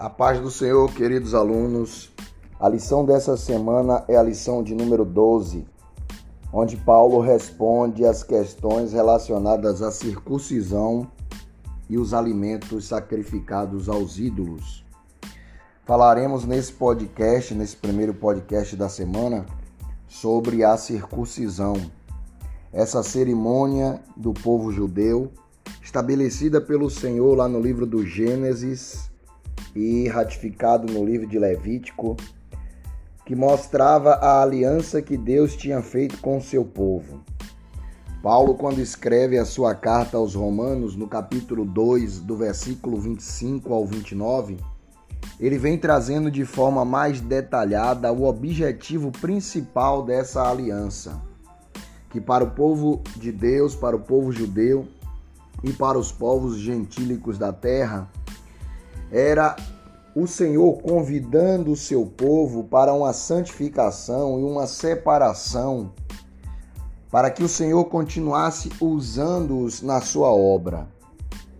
A paz do Senhor, queridos alunos. A lição dessa semana é a lição de número 12, onde Paulo responde às questões relacionadas à circuncisão e os alimentos sacrificados aos ídolos. Falaremos nesse podcast, nesse primeiro podcast da semana, sobre a circuncisão. Essa cerimônia do povo judeu, estabelecida pelo Senhor lá no livro do Gênesis, e ratificado no livro de Levítico, que mostrava a aliança que Deus tinha feito com seu povo. Paulo, quando escreve a sua carta aos Romanos, no capítulo 2, do versículo 25 ao 29, ele vem trazendo de forma mais detalhada o objetivo principal dessa aliança, que para o povo de Deus, para o povo judeu e para os povos gentílicos da terra, era o Senhor convidando o seu povo para uma santificação e uma separação, para que o Senhor continuasse usando-os na sua obra.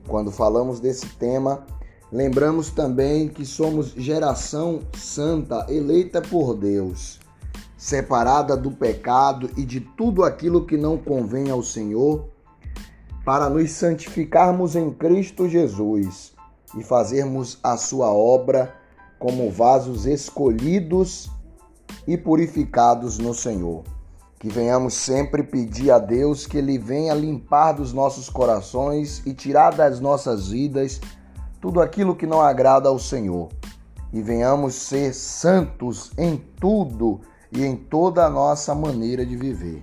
Quando falamos desse tema, lembramos também que somos geração santa, eleita por Deus, separada do pecado e de tudo aquilo que não convém ao Senhor, para nos santificarmos em Cristo Jesus e fazermos a sua obra como vasos escolhidos e purificados no Senhor. Que venhamos sempre pedir a Deus que Ele venha limpar dos nossos corações e tirar das nossas vidas tudo aquilo que não agrada ao Senhor. E venhamos ser santos em tudo e em toda a nossa maneira de viver.